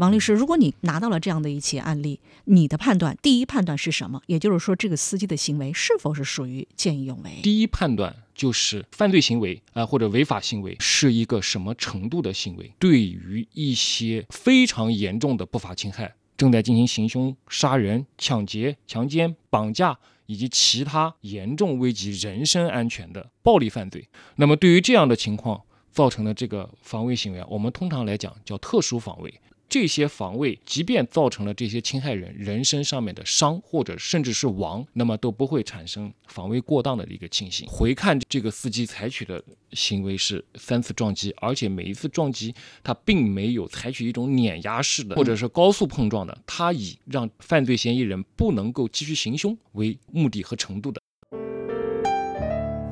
王律师，如果你拿到了这样的一起案例，你的判断，第一判断是什么？也就是说，这个司机的行为是否是属于见义勇为？第一判断就是犯罪行为啊、或者违法行为是一个什么程度的行为？对于一些非常严重的不法侵害，正在进行行凶、杀人、抢劫、强奸、绑架以及其他严重危及人身安全的暴力犯罪，那么对于这样的情况造成的这个防卫行为啊，我们通常来讲叫特殊防卫。这些防卫，即便造成了这些侵害人人身上面的伤，或者甚至是亡，那么都不会产生防卫过当的一个情形。回看这个司机采取的行为是三次撞击，而且每一次撞击他并没有采取一种碾压式的或者是高速碰撞的，他以让犯罪嫌疑人不能够继续行凶为目的和程度的。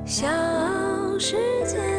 小世界。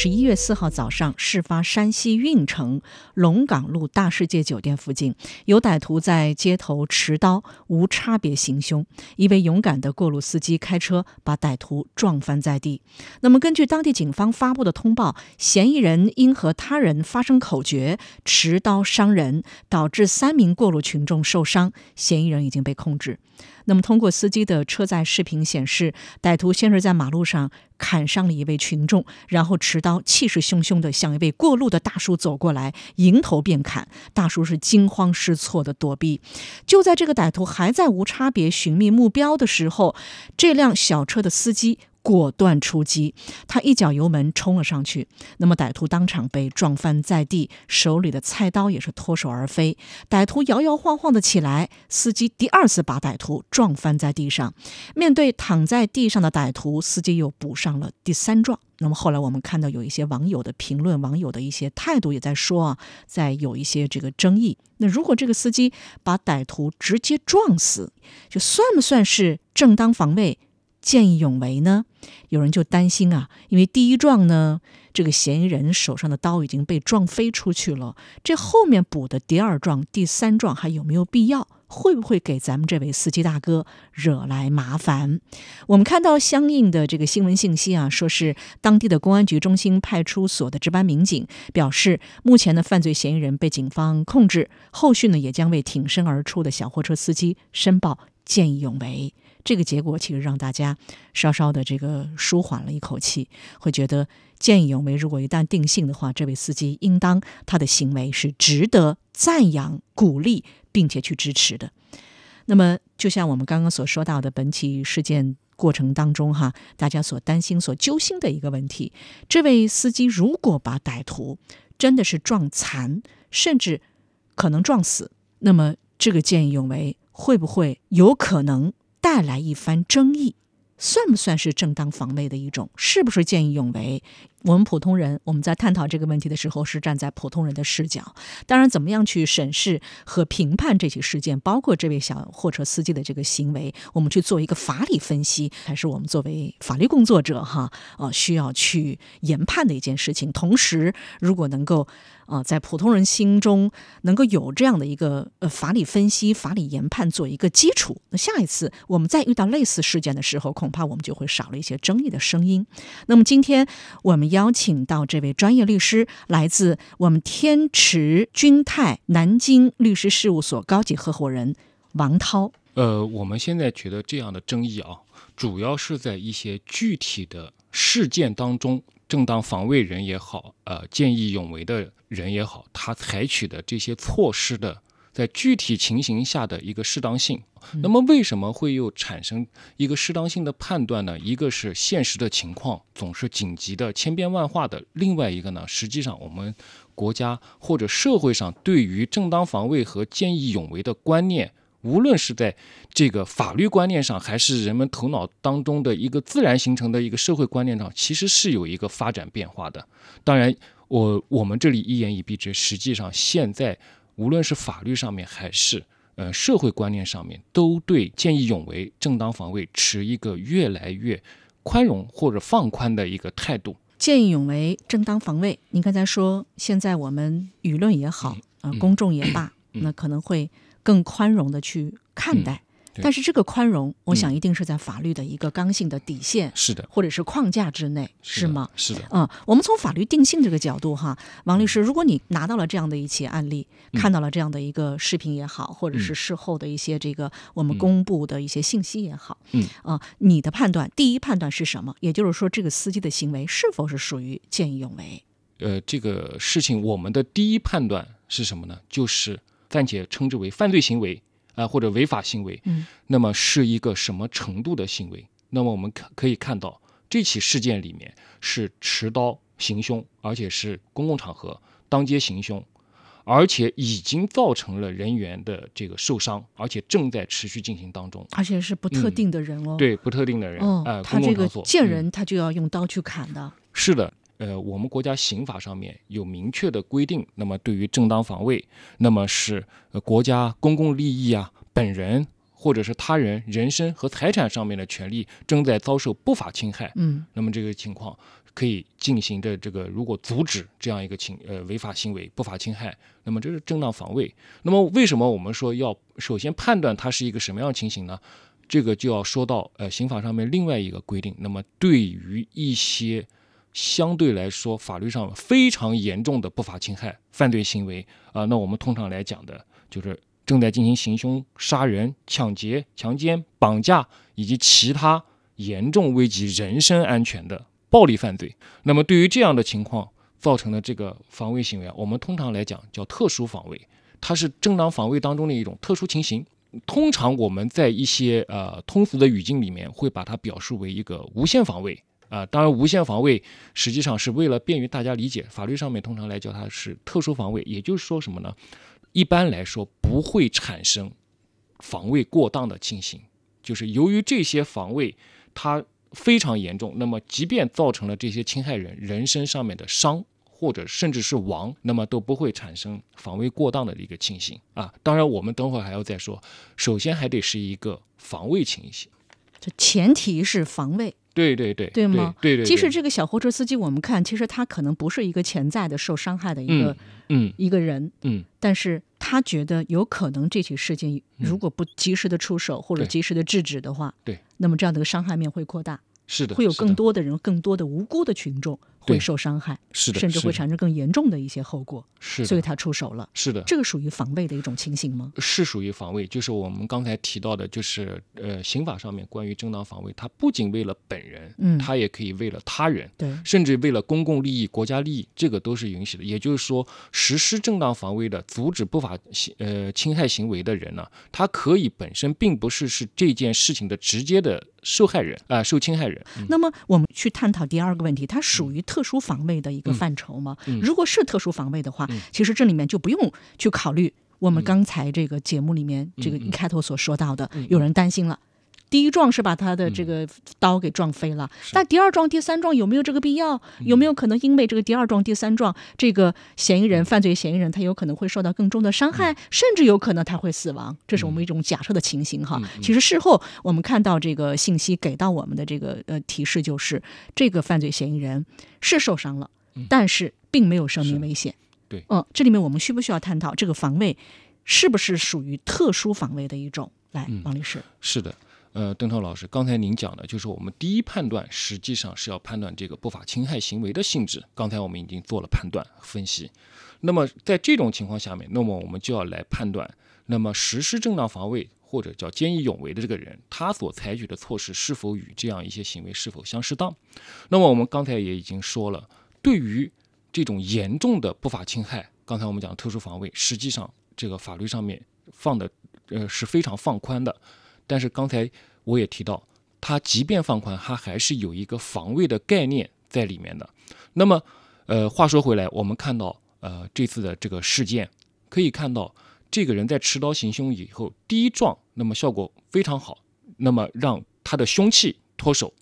十一月四号早上，事发山西运城龙岗路大世界酒店附近，有歹徒在街头持刀无差别行凶。一位勇敢的过路司机开车把歹徒撞翻在地。那么，根据当地警方发布的通报，嫌疑人因和他人发生口角，持刀伤人，导致三名过路群众受伤，嫌疑人已经被控制。那么，通过司机的车载视频显示，歹徒先是在马路上砍伤了一位群众，然后持刀气势汹汹地向一位过路的大叔走过来，迎头便砍。大叔是惊慌失措地躲避。就在这个歹徒还在无差别寻觅目标的时候，这辆小车的司机。果断出击，他一脚油门冲了上去。那么歹徒当场被撞翻在地，手里的菜刀也是脱手而飞。歹徒摇摇晃晃的起来，司机第二次把歹徒撞翻在地上。面对躺在地上的歹徒，司机又补上了第三撞。那么后来我们看到有一些网友的评论，网友的一些态度也在说啊，在有一些这个争议。那如果这个司机把歹徒直接撞死，就算不算是正当防卫？见义勇为呢？有人就担心啊，因为第一撞呢，这个嫌疑人手上的刀已经被撞飞出去了，这后面补的第二撞、第三撞还有没有必要？会不会给咱们这位司机大哥惹来麻烦？我们看到相应的这个新闻信息啊，说是当地的公安局中心派出所的值班民警表示，目前的犯罪嫌疑人被警方控制，后续呢也将为挺身而出的小货车司机申报见义勇为。这个结果其实让大家稍稍的这个舒缓了一口气，会觉得见义勇为如果一旦定性的话，这位司机应当他的行为是值得赞扬、鼓励，并且去支持的。那么，就像我们刚刚所说到的本起事件过程当中，哈，大家所担心、所揪心的一个问题：这位司机如果把歹徒真的是撞残，甚至可能撞死，那么这个见义勇为会不会有可能？带来一番争议，算不算是正当防卫的一种？是不是见义勇为？我们普通人，我们在探讨这个问题的时候，是站在普通人的视角。当然，怎么样去审视和评判这起事件，包括这位小货车司机的这个行为，我们去做一个法理分析，还是我们作为法律工作者哈，呃，需要去研判的一件事情。同时，如果能够啊，在普通人心中能够有这样的一个呃法理分析、法理研判做一个基础，那下一次我们再遇到类似事件的时候，恐怕我们就会少了一些争议的声音。那么今天我们邀请到这位专业律师，来自我们天池君泰南京律师事务所高级合伙人王涛。呃，我们现在觉得这样的争议啊，主要是在一些具体的事件当中。正当防卫人也好，呃，见义勇为的人也好，他采取的这些措施的，在具体情形下的一个适当性。那么，为什么会又产生一个适当性的判断呢？一个是现实的情况总是紧急的、千变万化的；另外一个呢，实际上我们国家或者社会上对于正当防卫和见义勇为的观念。无论是在这个法律观念上，还是人们头脑当中的一个自然形成的一个社会观念上，其实是有一个发展变化的。当然，我我们这里一言以蔽之，实际上现在无论是法律上面，还是呃社会观念上面，都对见义勇为、正当防卫持一个越来越宽容或者放宽的一个态度。见义勇为、正当防卫，您刚才说，现在我们舆论也好，啊，嗯公众也罢，嗯那可能会更宽容的去看待。对但是这个宽容，我想嗯一定是在法律的一个刚性的底线是的，或者是框架之内，是的吗？？是的，嗯，我们从法律定性这个角度哈，王律师，如果你拿到了这样的一起案例，嗯看到了这样的一个视频也好，或者是嗯事后的一些这个我们嗯公布的一些信息也好，嗯啊、你的判断，第一判断是什么？也就是说，这个司机的行为是否是属于见义勇为？呃，这个事情我们的第一判断是什么呢？就是暂且称之为犯罪行为啊、或者违法行为。嗯，那么是一个什么程度的行为？那么我们可可以看到，这起事件里面是持刀行凶，而且是公共场合当街行凶，而且已经造成了人员的这个受伤，而且正在持续进行当中。而且是不特嗯定的人哦。，对不特定的人，哦，呃，他这个见人他就要用刀去砍的。是的，呃，我们国家刑法上面有明确的规定，那么对于正当防卫，那么是呃国家公共利益啊，本人或者是他人人身和财产上面的权利正在遭受不法侵害，嗯那么这个情况可以进行的这个，如果阻止这样一个情呃违法行为、不法侵害，那么这是正当防卫。那么为什么我们说要首先判断它是一个什么样的情形呢？这个就要说到呃刑法上面另外一个规定。那么对于一些相对来说法律上非常严重的不法侵害犯罪行为啊、那我们通常来讲的就是正在进行行凶、杀人、抢劫、强奸、绑架以及其他严重危及人身安全的暴力犯罪。那么对于这样的情况造成的这个防卫行为啊，我们通常来讲叫特殊防卫，它是正当防卫当中的一种特殊情形。通常我们在一些呃通俗的语境里面会把它表述为一个无限防卫啊、当然无限防卫实际上是为了便于大家理解，法律上面通常来叫它是特殊防卫，也就是说什么呢？一般来说不会产生防卫过当的情形，就是由于这些防卫它非常严重，那么即便造成了这些侵害人人身上面的伤。或者甚至是亡，那么都不会产生防卫过当的一个情形啊。当然，我们等会儿还要再说，首先还得是一个防卫情形。这前提是防卫，对对对，对吗？对对对，即使这个小货车司机，我们看，其实他可能不是一个潜在的受伤害的一个、嗯一个人，嗯。但是他觉得有可能这起事件如果不及时的出手或者及时的制止的话，对，那么这样的一个伤害面会扩大，是的，会有更多的人、更多的无辜的群众会受伤害，是的，甚至会产生更严重的一些后果，是，所以他出手了。是的，这个属于防卫的一种情形吗？是属于防卫，就是我们刚才提到的，就是呃，刑法上面关于正当防卫，它不仅为了本人，嗯它也可以为了他人，对，甚至为了公共利益、国家利益，这个都是允许的。也就是说，实施正当防卫的、阻止不法行呃侵害行为的人呢，他可以本身并不是是这件事情的直接的受害人啊、受侵害人。嗯那么我们去探讨第二个问题，它属于特殊防卫的一个范畴吗？嗯。如果是特殊防卫的话，其实这里面就不用去考虑我们刚才这个节目里面、这个嗯一开头所说到的，有人担心了。第一撞是把他的这个刀给撞飞了，但第二撞、第三撞有没有这个必要？有没有可能因为这个第二撞、第三撞，这个嫌疑人、犯罪嫌疑人他有可能会受到更重的伤害，甚至有可能他会死亡？这是我们一种假设的情形哈。其实事后我们看到这个信息给到我们的这个呃提示就是，这个犯罪嫌疑人是受伤了，但是并没有生命危险。对。嗯，这里面我们需不需要探讨这个防卫是不是属于特殊防卫的一种？来，王律师，是的，呃，邓涛老师，刚才您讲的就是我们第一判断，实际上是要判断这个不法侵害行为的性质。刚才我们已经做了判断分析。那么在这种情况下面，那么我们就要来判断，那么实施正当防卫或者叫见义勇为的这个人，他所采取的措施是否与这样一些行为是否相适当？那么我们刚才也已经说了，对于这种严重的不法侵害，刚才我们讲特殊防卫，实际上这个法律上面放的呃是非常放宽的。但是刚才我也提到，它即便放宽，它还是有一个防卫的概念在里面的。那么，呃，话说回来，我们看到，呃，这次的这个事件，可以看到这个人在持刀行凶以后，第一撞，那么效果非常好，那么让他的凶器脱手，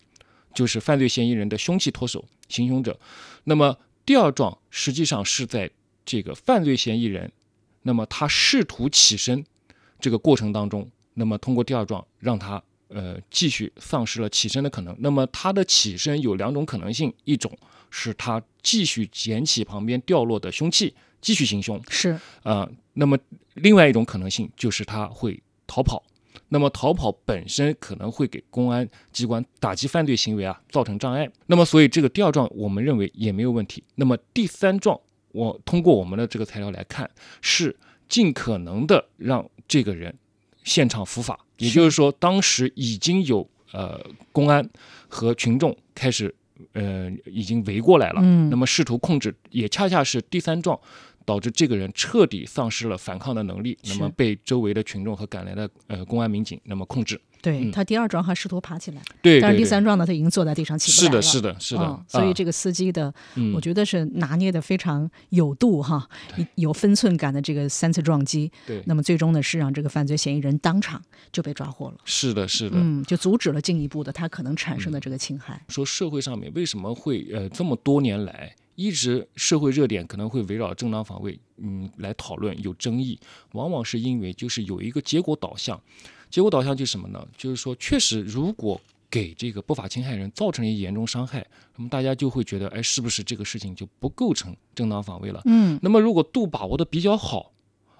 就是犯罪嫌疑人的凶器脱手，行凶者。那么第二撞实际上是在这个犯罪嫌疑人，那么他试图起身这个过程当中，那么通过第二撞让他呃继续丧失了起身的可能。那么他的起身有两种可能性，一种是他继续捡起旁边掉落的凶器继续行凶，是呃，那么另外一种可能性就是他会逃跑。那么逃跑本身可能会给公安机关打击犯罪行为啊造成障碍。那么所以这个第二状我们认为也没有问题。那么第三状，我通过我们的这个材料来看，是尽可能的让这个人现场伏法，也就是说当时已经有呃公安和群众开始呃已经围过来了，嗯那么试图控制，也恰恰是第三状。导致这个人彻底丧失了反抗的能力，那么被周围的群众和赶来的呃公安民警那么控制。嗯。对他第二桩还试图爬起来，对，但是第三桩呢，他已经坐在地上起不是的，来了。是的，是的。嗯所以啊。这个司机的，嗯。我觉得是拿捏的非常有度哈，有分寸感的这个三次撞击。对，那么最终呢，是让这个犯罪嫌疑人当场就被抓获了，是的，是的。嗯，就阻止了进一步的他可能产生的这个侵害。说社会上面为什么会呃这么多年来一直社会热点可能会围绕正当防卫嗯来讨论有争议，往往是因为就是有一个结果导向，结果导向就是什么呢？就是说确实如果给这个不法侵害人造成一严重伤害，那么大家就会觉得，哎，是不是这个事情就不构成正当防卫了？嗯，那么如果度把握的比较好，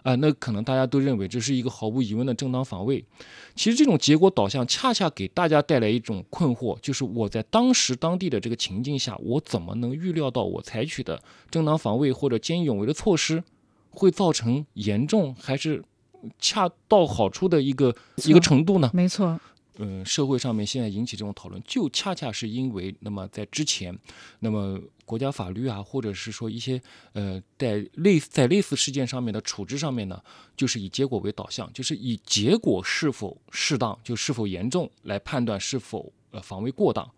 啊、那可能大家都认为这是一个毫无疑问的正当防卫。其实这种结果导向恰恰给大家带来一种困惑，就是我在当时当地的这个情境下，我怎么能预料到我采取的正当防卫或者见义勇为的措施会造成严重还是恰到好处的一个一个程度呢？没错，嗯，社会上面现在引起这种讨论，就恰恰是因为，那么在之前，那么国家法律啊，或者是说一些呃，在类似在类似事件上面的处置上面呢，就是以结果为导向，就是以结果是否适当，就是否严重来判断是否呃防卫过当。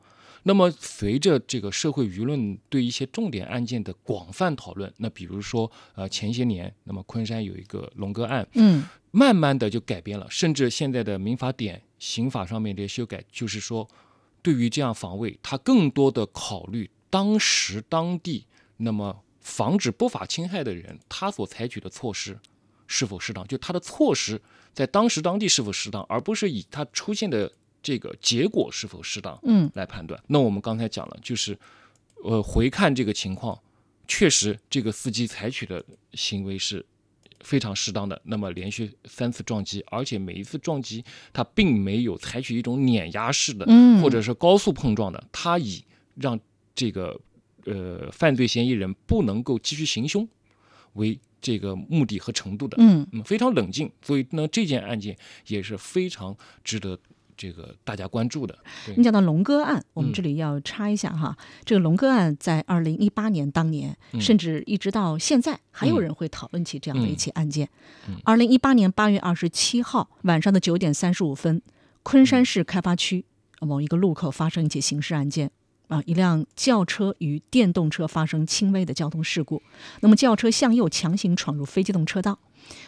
那么随着这个社会舆论对一些重点案件的广泛讨论，那比如说呃前些年，那么昆山有一个龙哥案，嗯，慢慢的就改变了，甚至现在的民法典、刑法上面的修改，就是说，对于这样防卫，他更多的考虑当时当地那么防止不法侵害的人，他所采取的措施是否适当，就他的措施在当时当地是否适当，而不是以他出现的这个结果是否适当，嗯，来判断。那我们刚才讲了，就是呃回看这个情况，确实这个司机采取的行为是非常适当的。那么连续三次撞击，而且每一次撞击它并没有采取一种碾压式的，嗯或者是高速碰撞的，它以让这个呃犯罪嫌疑人不能够继续行凶为这个目的和程度的。嗯，嗯，非常冷静，所以呢，这件案件也是非常值得这个大家关注的。你讲到龙哥案，我们嗯这里要插一下哈，这个龙哥案在二零一八年当年，嗯甚至一直到现在，还有嗯人会讨论起这样的一起案件嗯。二零一八年八月二十七号晚上的九点三十五分，昆山市开发区某一个路口发生一起刑事案件。啊，一辆轿车与电动车发生轻微的交通事故。那么轿车向右强行闯入非机动车道，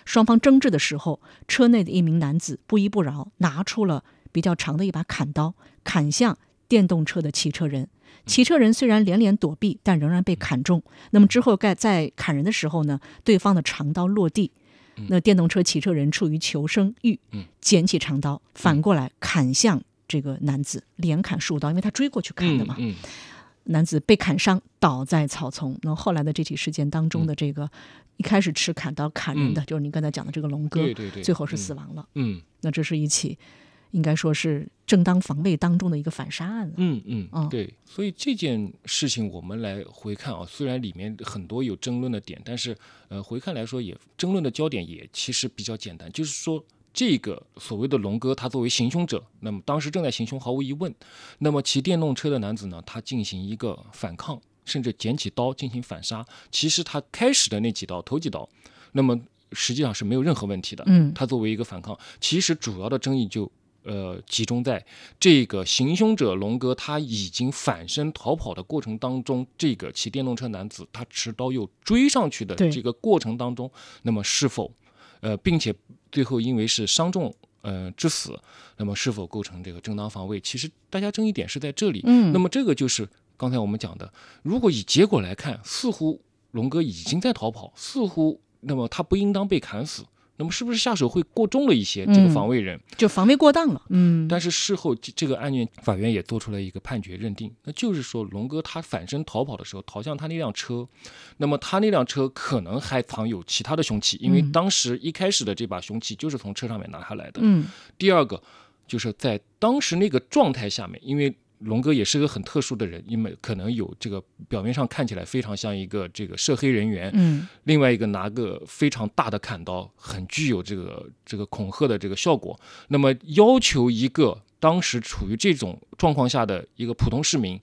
双方争执的时候，车内的一名男子不依不饶，拿出了比较长的一把砍刀，砍向电动车的骑车人。骑车人虽然连连躲避，但仍然被砍中。那么之后在在砍人的时候呢，对方的长刀落地，那电动车骑车人出于求生欲嗯，捡起长刀，反过来砍向这个男子，连砍数刀，因为他追过去砍的嘛。嗯男子被砍伤，倒在草丛。那后来的这起事件当中的这个，一开始持砍刀砍人的，就是您刚才讲的这个龙哥，对对对最后是死亡了。嗯那这是一起，应该说是正当防卫当中的一个反杀案了。嗯嗯嗯对，所以这件事情我们来回看啊，虽然里面很多有争论的点，但是呃回看来说也争论的焦点也其实比较简单，就是说。这个所谓的龙哥，他作为行凶者，那么当时正在行凶，毫无疑问。那么骑电动车的男子呢，他进行一个反抗，甚至捡起刀进行反杀。其实他开始的那几刀，头几刀，那么实际上是没有任何问题的。嗯他作为一个反抗，其实主要的争议就呃集中在这个行凶者龙哥他已经反身逃跑的过程当中，这个骑电动车男子他持刀又追上去的这个过程当中，那么是否呃，并且最后因为是伤重呃致死，那么是否构成这个正当防卫？其实大家争议点是在这里。嗯那么这个就是刚才我们讲的，如果以结果来看，似乎龙哥已经在逃跑，似乎那么他不应当被砍死。那么是不是下手会过重了一些？这个防卫人，就防卫过当了。嗯，但是事后这这个案件，法院也做出了一个判决认定，那就是说龙哥他反身逃跑的时候，逃向他那辆车，那么他那辆车可能还藏有其他的凶器，因为嗯当时一开始的这把凶器就是从车上面拿下来的。嗯第二个就是在当时那个状态下面，因为龙哥也是个很特殊的人，因为可能有这个表面上看起来非常像一个这个涉黑人员，嗯另外一个拿个非常大的砍刀，很具有这个这个恐吓的这个效果。那么要求一个当时处于这种状况下的一个普通市民，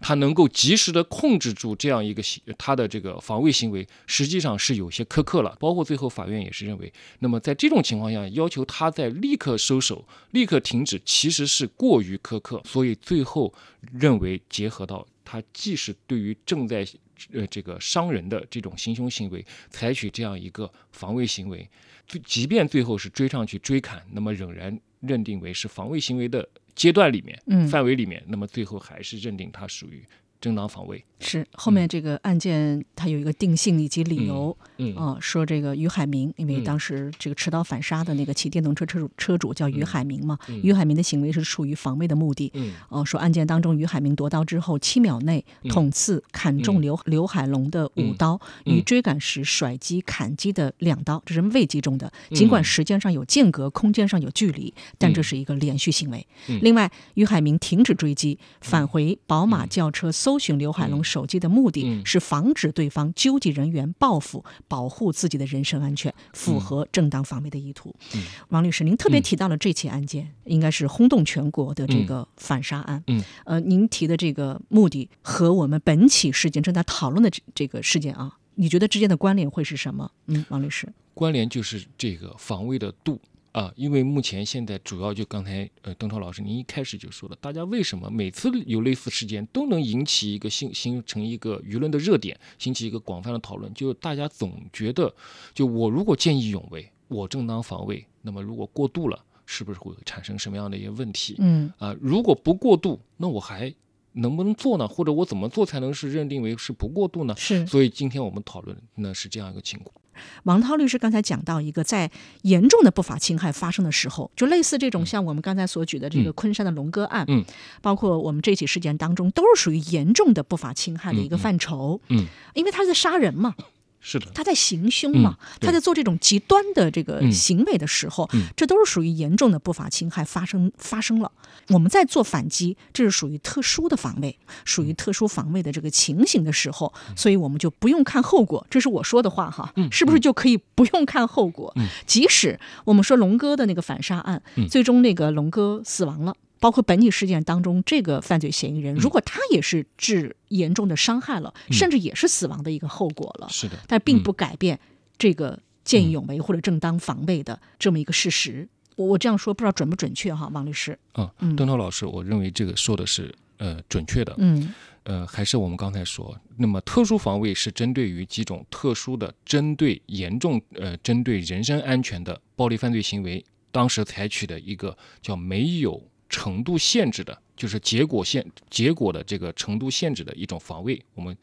他能够及时的控制住这样一个行他的这个防卫行为，实际上是有些苛刻了。包括最后法院也是认为，那么在这种情况下，要求他在立刻收手、立刻停止，其实是过于苛刻，所以最后认为结合到他既是对于正在呃这个伤人的这种行凶行为采取这样一个防卫行为，最即便最后是追上去追砍，那么仍然认定为是防卫行为的阶段里面、嗯。范围里面，那么最后还是认定它属于正当防卫。是后面这个案件它有一个定性以及理由。嗯啊、说这个于海明，因为嗯。当时这个持刀反杀的那个骑电动车车主车主叫于海明嘛，嗯。于海明的行为是出于防卫的目的。嗯。哦、说案件当中，于海明夺刀之后七秒内捅刺砍中嗯。刘刘海龙的五嗯。刀，嗯。于追赶时甩击砍击的两刀，这是未击中的。尽管嗯时间上有间隔，空间上有距离，但这是一个连续行为。嗯。另外，于海明停止追击，返回宝马轿车搜寻刘海龙手机的目的嗯是防止对方纠集人员报复，保护自己的人身安全，符合正当防卫的意图。嗯王律师，您特别嗯提到了这起案件，应该是轰动全国的这个反杀案。嗯，呃，您提的这个目的和我们本起事件正在讨论的这这个事件啊，你觉得之间的关联会是什么？嗯，王律师。关联就是这个防卫的度啊，因为目前现在主要就刚才呃邓超老师您一开始就说了，大家为什么每次有类似事件都能引起一个形形成一个舆论的热点，引起一个广泛的讨论，就大家总觉得，就我如果见义勇为，我正当防卫，那么如果过度了，是不是会产生什么样的一些问题？嗯啊，如果不过度，那我还能不能做呢？或者我怎么做才能是认定为是不过度呢？是所以今天我们讨论呢是这样一个情况。王涛律师刚才讲到一个在严重的不法侵害发生的时候，就类似这种像我们刚才所举的这个嗯昆山的龙哥案，嗯包括我们这起事件当中，都是属于严重的不法侵害的一个范畴。嗯，因为他在杀人嘛，是的，他在行凶嘛，嗯他在做这种极端的这个嗯。行为的时候，嗯。这都是属于严重的不法侵害发生发生了。我们在做反击，这是属于特殊的防卫，属嗯于特殊防卫的这个情形的时候，所以我们就不用看后果，这是我说的话哈，嗯是不是就可以不用看后果？嗯。即使我们说龙哥的那个反杀案，嗯。最终那个龙哥死亡了。包括本起事件当中，这个犯罪嫌疑人，如果他也是致严重的伤害了，嗯甚至也是死亡的一个后果了，是的，但并不改变这个见义勇为或者正当防卫的这么一个事实。我我这样说不知道准不准确哈，王律师。嗯，嗯邓涛老师，我认为这个说的是呃准确的。嗯呃，还是我们刚才说，那么特殊防卫是针对于几种特殊的、针对严重呃针对人身安全的暴力犯罪行为，当时采取的一个叫没有程度限制的，就是结果限结果的这个程度限制的一种防卫，我们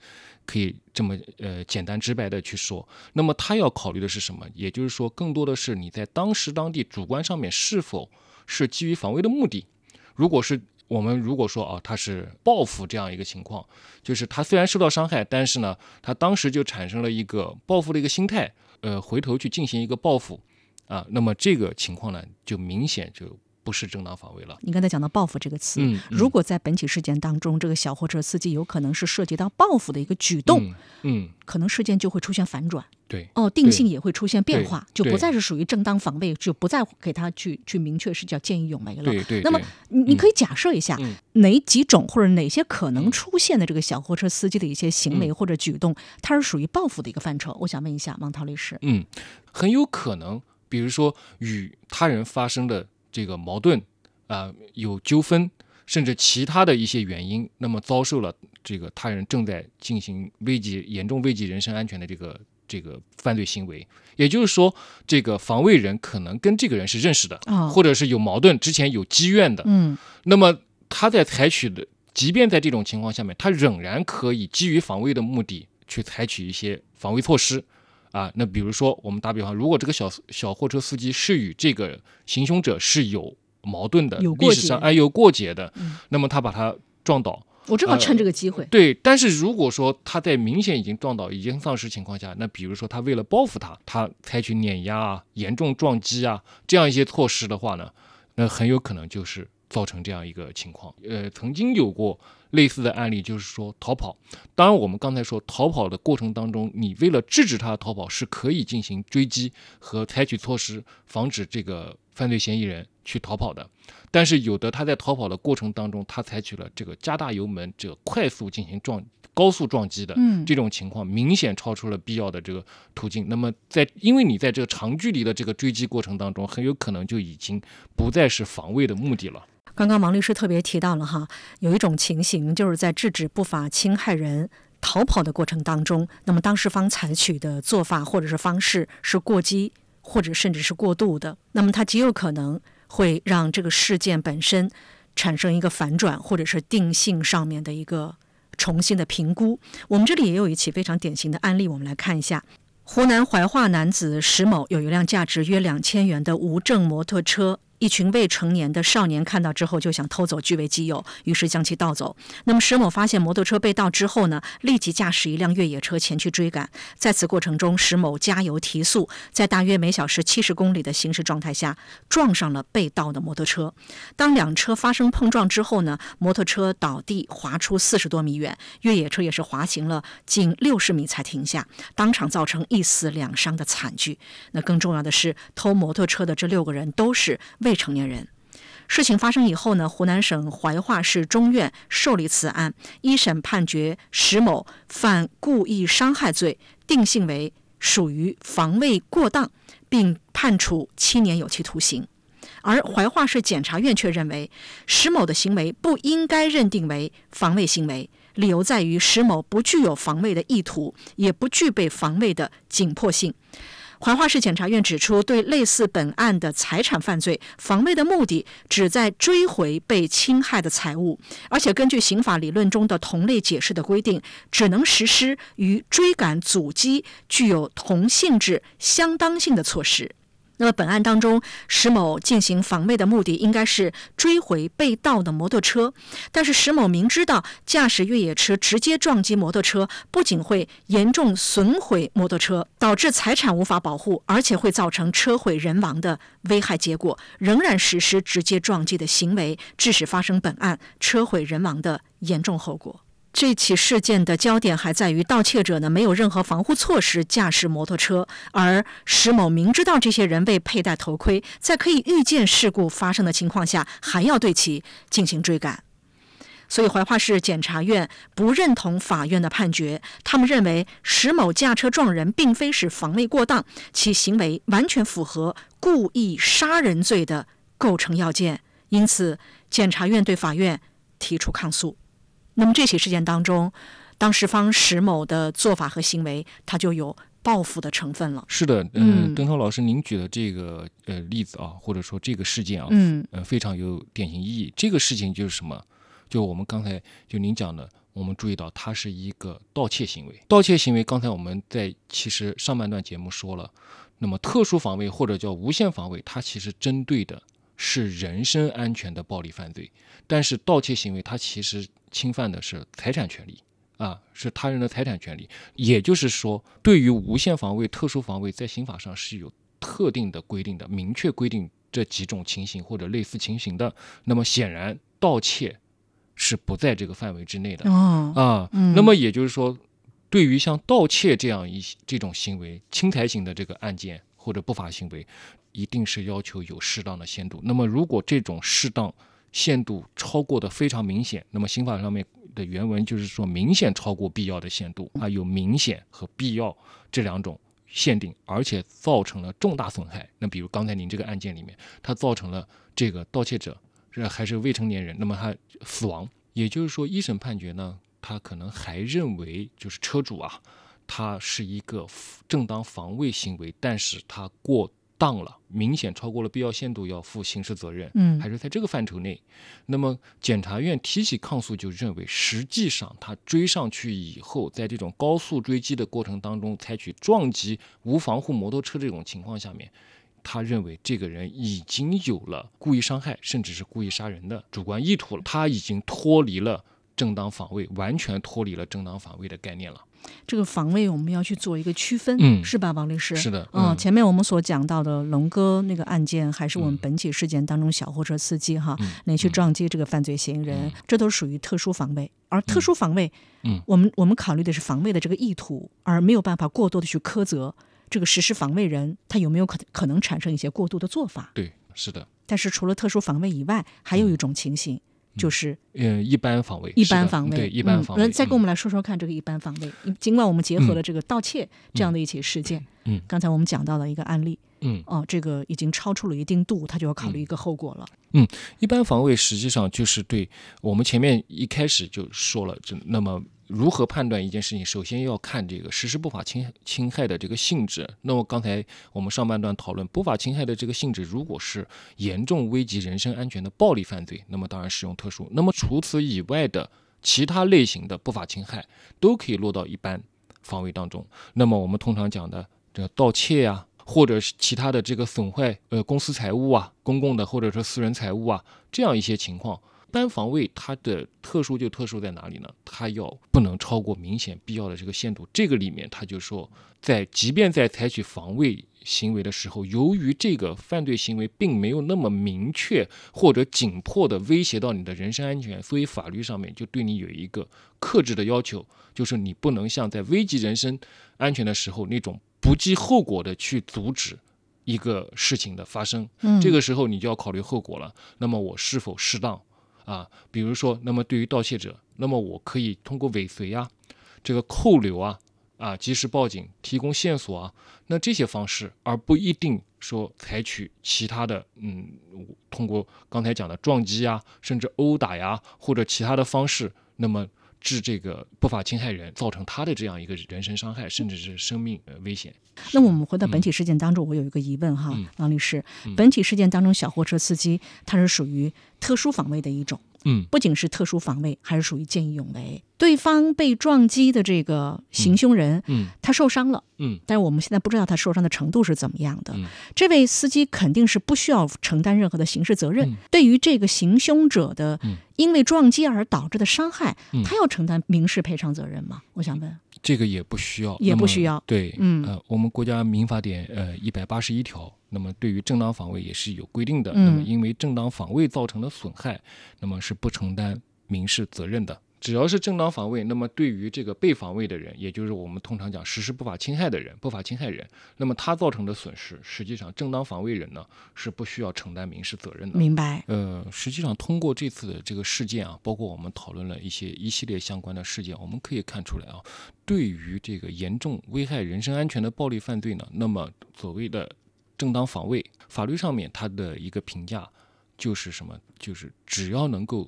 可以这么呃简单直白的去说。那么他要考虑的是什么？也就是说，更多的是你在当时当地主观上面是否是基于防卫的目的。如果是我们如果说啊，他是报复这样一个情况，就是他虽然受到伤害，但是呢，他当时就产生了一个报复的一个心态，呃，回头去进行一个报复，啊，那么这个情况呢，就明显就不是正当防卫了。你刚才讲到报复这个词，如果在本起事件当中，这个小货车司机有可能是涉及到报复的一个举动，嗯嗯，可能事件就会出现反转。对，哦，定性也会出现变化，就不再是属于正当防卫，就不再给他去去明确是叫见义勇为了。对对。那么对你你可以假设一下，嗯哪几种或者哪些可能出现的这个小货车司机的一些行为嗯或者举动，它是属于报复的一个范畴。我想问一下王涛律师，嗯，很有可能，比如说与他人发生的这个矛盾啊、有纠纷，甚至其他的一些原因，那么遭受了这个他人正在进行危及严重危及人身安全的这个这个犯罪行为，也就是说，这个防卫人可能跟这个人是认识的，啊或者是有矛盾，之前有积怨的，嗯。那么他在采取的，即便在这种情况下面，他仍然可以基于防卫的目的去采取一些防卫措施，啊。那比如说，我们打比方，如果这个小小货车司机是与这个行凶者是有矛盾的，历史上哎有过节的，嗯那么他把他撞倒，我正好趁这个机会，对，但是如果说他在明显已经撞倒、已经丧失情况下，那比如说他为了报复他，他采取碾压啊、严重撞击啊这样一些措施的话呢，那很有可能就是造成这样一个情况。呃，曾经有过类似的案例，就是说逃跑。当然，我们刚才说逃跑的过程当中，你为了制止他的逃跑，是可以进行追击和采取措施，防止这个犯罪嫌疑人去逃跑的。但是有的他在逃跑的过程当中，他采取了这个加大油门、这个快速进行撞、高速撞击的嗯这种情况，明显超出了必要的这个途径。那么在因为你在这个长距离的这个追击过程当中，很有可能就已经不再是防卫的目的了。刚刚王律师特别提到了哈，有一种情形就是在制止不法侵害人逃跑的过程当中，那么当事方采取的做法或者是方式是过激，或者甚至是过度的，那么它极有可能会让这个事件本身产生一个反转，或者是定性上面的一个重新的评估。我们这里也有一起非常典型的案例，我们来看一下。湖南怀化男子石某有一辆价值约两千元的无证摩托车。一群未成年的少年看到之后就想偷走据为己有，于是将其盗走。那么石某发现摩托车被盗之后呢，立即驾驶一辆越野车前去追赶。在此过程中，石某加油提速，在大约每小时七十公里的行驶状态下，撞上了被盗的摩托车。当两车发生碰撞之后呢，摩托车倒地滑出四十多米远，越野车也是滑行了近六十米才停下，当场造成一死两伤的惨剧。那更重要的是，偷摩托车的这六个人都是未成年人。事情发生以后呢，湖南省怀化市中院受理此案，一审判决石某犯故意伤害罪，定性为属于防卫过当，并判处七年有期徒刑。而怀化市检察院却认为，石某的行为不应该认定为防卫行为，理由在于石某不具有防卫的意图，也不具备防卫的紧迫性。怀化市检察院指出，对类似本案的财产犯罪，防卫的目的旨在追回被侵害的财物，而且根据刑法理论中的同类解释的规定，只能实施与追赶、阻击具有同性质、相当性的措施。那么本案当中，石某进行防卫的目的应该是追回被盗的摩托车，但是石某明知道驾驶越野车直接撞击摩托车，不仅会严重损毁摩托车，导致财产无法保护，而且会造成车毁人亡的危害结果，仍然实施直接撞击的行为，致使发生本案车毁人亡的严重后果。这起事件的焦点还在于盗窃者呢没有任何防护措施驾驶摩托车，而石某明知道这些人未佩戴头盔，在可以预见事故发生的情况下，还要对其进行追赶。所以，怀化市检察院不认同法院的判决，他们认为石某驾车撞人并非是防卫过当，其行为完全符合故意杀人罪的构成要件，因此，检察院对法院提出抗诉。那么这起事件当中，当事方石某的做法和行为，他就有报复的成分了。是的，嗯嗯，邓涛老师，您举的这个呃例子啊，或者说这个事件啊，嗯呃，非常有典型意义。这个事情就是什么？就我们刚才就您讲的，我们注意到它是一个盗窃行为。盗窃行为，刚才我们在其实上半段节目说了，那么特殊防卫或者叫无限防卫，它其实针对的是人身安全的暴力犯罪，但是盗窃行为它其实侵犯的是财产权利。啊，是他人的财产权利，也就是说，对于无限防卫、特殊防卫，在刑法上是有特定的规定的，明确规定这几种情形或者类似情形的。那么显然，盗窃是不在这个范围之内的哦，啊。嗯那么也就是说，对于像盗窃这样一这种行为，侵财型的这个案件或者不法行为，一定是要求有适当的限度。那么如果这种适当限度超过的非常明显，那么刑法上面的原文就是说明显超过必要的限度啊，有明显和必要这两种限定，而且造成了重大损害。那比如刚才您这个案件里面，它造成了这个盗窃者这还是未成年人，那么他死亡，也就是说一审判决呢，他可能还认为就是车主啊，他是一个正当防卫行为，但是他过当了，明显超过了必要限度，要负刑事责任，嗯还是在这个范畴内。那么检察院提起抗诉，就认为实际上他追上去以后，在这种高速追击的过程当中，采取撞击无防护摩托车这种情况下面。他认为这个人已经有了故意伤害，甚至是故意杀人的主观意图了，他已经脱离了正当防卫，完全脱离了正当防卫的概念了。这个防卫我们要去做一个区分，嗯是吧，王律师？是的，嗯，嗯前面我们所讲到的龙哥那个案件，还是我们嗯本起事件当中小货车司机哈，嗯连续撞击这个犯罪嫌疑人，嗯这都属于特殊防卫。而特殊防卫，嗯我们我们考虑的是防卫的这个意图，而没有办法过多的去苛责这个实施防卫人他有没有可可能产生一些过度的做法。对，是的，但是除了特殊防卫以外，还有一种情形。就是呃，一般防卫，一般防卫，对，一般防卫。嗯，再跟我嗯们来说说看这个一般防卫。尽管我们结合了这个盗窃这样的一起事件，嗯刚才我们讲到了一个案例，嗯，哦，这个已经超出了一定度，他就要考虑一个后果了。嗯一般防卫实际上就是对我们前面一开始就说了，就那么如何判断一件事情，首先要看这个实施不法侵侵害的这个性质。那么刚才我们上半段讨论不法侵害的这个性质，如果是严重危及人身安全的暴力犯罪，那么当然适用特殊。那么除此以外的其他类型的不法侵害，都可以落到一般防卫当中。那么我们通常讲的这个盗窃呀、或者是其他的这个损坏呃公司财物啊、公共的或者说私人财物啊，这样一些情况，一般防卫它的特殊就特殊在哪里呢？它要不能超过明显必要的这个限度。这个里面他就说，在即便在采取防卫行为的时候，由于这个犯罪行为并没有那么明确或者紧迫的威胁到你的人身安全，所以法律上面就对你有一个克制的要求，就是你不能像在危及人身安全的时候那种不计后果的去阻止一个事情的发生。嗯，这个时候你就要考虑后果了。那么我是否适当啊？比如说，那么对于盗窃者，那么我可以通过尾随啊、这个扣留啊、啊及时报警、提供线索啊，那这些方式，而不一定说采取其他的，嗯，通过刚才讲的撞击啊，甚至殴打呀，或者其他的方式，那么。致这个不法侵害人造成他的这样一个人身伤害，甚至是生命呃危险。那我们回到本起事件当中，我有一个疑问哈，嗯王律师，嗯本起事件当中小货车司机他是属于特殊防卫的一种，嗯不仅是特殊防卫，还是属于见义勇为。对方被撞击的这个行凶人，嗯他受伤了。嗯但是我们现在不知道他受伤的程度是怎么样的。嗯这位司机肯定是不需要承担任何的刑事责任。嗯对于这个行凶者的嗯因为撞击而导致的伤害，嗯他要承担民事赔偿责任吗？我想问。这个也不需要，也不需要对，嗯呃，我们国家民法典呃一百八十一条，那么对于正当防卫也是有规定的。嗯那么因为正当防卫造成的损害，那么是不承担民事责任的。只要是正当防卫，那么对于这个被防卫的人，也就是我们通常讲实施不法侵害的人、不法侵害人，那么他造成的损失，实际上正当防卫人呢是不需要承担民事责任的。明白。呃，实际上通过这次的这个事件啊，包括我们讨论了一些一系列相关的事件，我们可以看出来啊，对于这个严重危害人身安全的暴力犯罪呢，那么所谓的正当防卫，法律上面它的一个评价就是什么？就是只要能够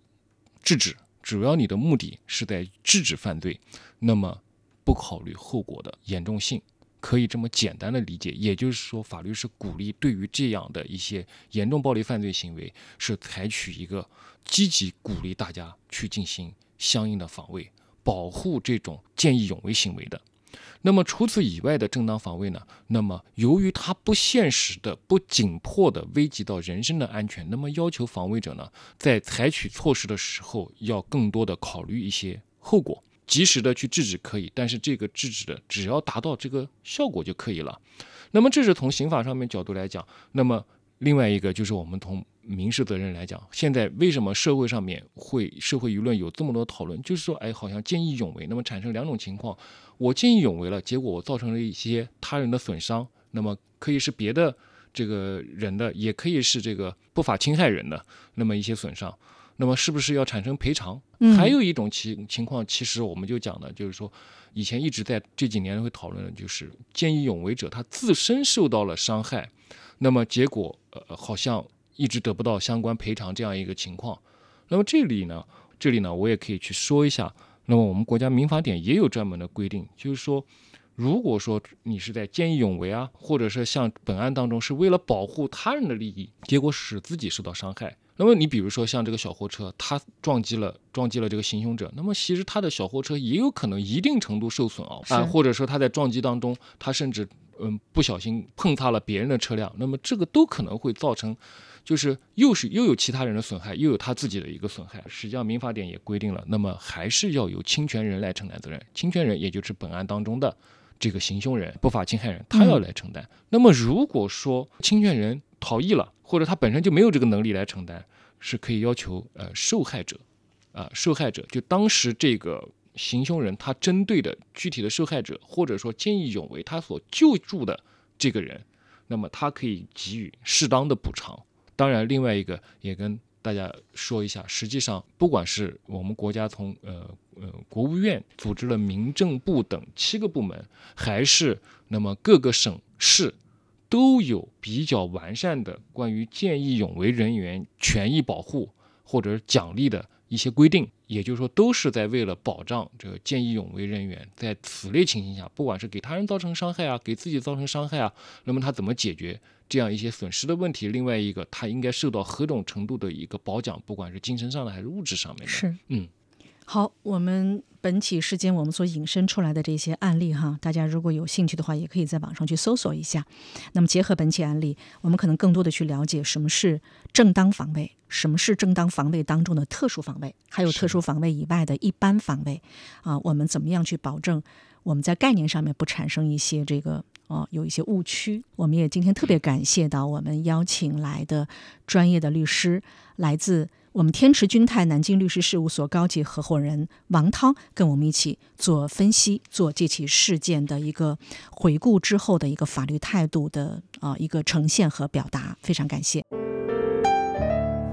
制止，主要你的目的是在制止犯罪，那么不考虑后果的严重性。可以这么简单的理解，也就是说，法律是鼓励对于这样的一些严重暴力犯罪行为，是采取一个积极鼓励大家去进行相应的防卫，保护这种见义勇为行为的。那么除此以外的正当防卫呢？那么由于它不现实的、不紧迫的危及到人身的安全，那么要求防卫者呢，在采取措施的时候要更多的考虑一些后果。及时的去制止可以，但是这个制止的只要达到这个效果就可以了。那么这是从刑法上面角度来讲。那么另外一个就是我们从民事责任来讲，现在为什么社会上面会社会舆论有这么多讨论？就是说，哎，好像见义勇为，那么产生两种情况：我见义勇为了，结果我造成了一些他人的损伤，那么可以是别的这个人的，也可以是这个不法侵害人的那么一些损伤。那么是不是要产生赔偿？嗯还有一种情情况，其实我们就讲的，就是说，以前一直在这几年会讨论的，就是见义勇为者他自身受到了伤害，那么结果呃好像一直得不到相关赔偿这样一个情况。那么这里呢，这里呢我也可以去说一下，那么我们国家民法典也有专门的规定，就是说，如果说你是在见义勇为啊，或者是像本案当中是为了保护他人的利益，结果使自己受到伤害，那么你比如说像这个小货车，它撞击了撞击了这个行凶者，那么其实他的小货车也有可能一定程度受损啊，啊，或者说他在撞击当中，他甚至嗯不小心碰擦了别人的车辆，那么这个都可能会造成。就是又是又有其他人的损害，又有他自己的一个损害。实际上，民法典也规定了，那么还是要由侵权人来承担责任。侵权人也就是本案当中的这个行凶人、不法侵害人，他要来承担。那么，如果说侵权人逃逸了，或者他本身就没有这个能力来承担，是可以要求呃受害者，啊受害者就当时这个行凶人他针对的具体的受害者，或者说见义勇为他所救助的这个人，那么他可以给予适当的补偿。当然，另外一个也跟大家说一下，实际上，不管是我们国家从呃呃国务院组织了民政部等七个部门，还是那么各个省市，都有比较完善的关于见义勇为人员权益保护或者奖励的一些规定。也就是说，都是在为了保障这个见义勇为人员在此类情形下，不管是给他人造成伤害啊，给自己造成伤害啊，那么他怎么解决？这样一些损失的问题，另外一个，他应该受到何种程度的一个褒奖，不管是精神上的还是物质上面的。是，嗯，好，我们本起事件我们所引申出来的这些案例哈，大家如果有兴趣的话，也可以在网上去搜索一下。那么结合本起案例，我们可能更多的去了解什么是正当防卫，什么是正当防卫当中的特殊防卫，还有特殊防卫以外的一般防卫啊，我们怎么样去保证我们在概念上面不产生一些这个。哦，有一些误区。我们也今天特别感谢到我们邀请来的专业的律师，来自我们天池君泰南京律师事务所高级合伙人王涛，跟我们一起做分析，做这起事件的一个回顾之后的一个法律态度的啊一个呈现和表达，非常感谢。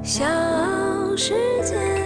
小世界，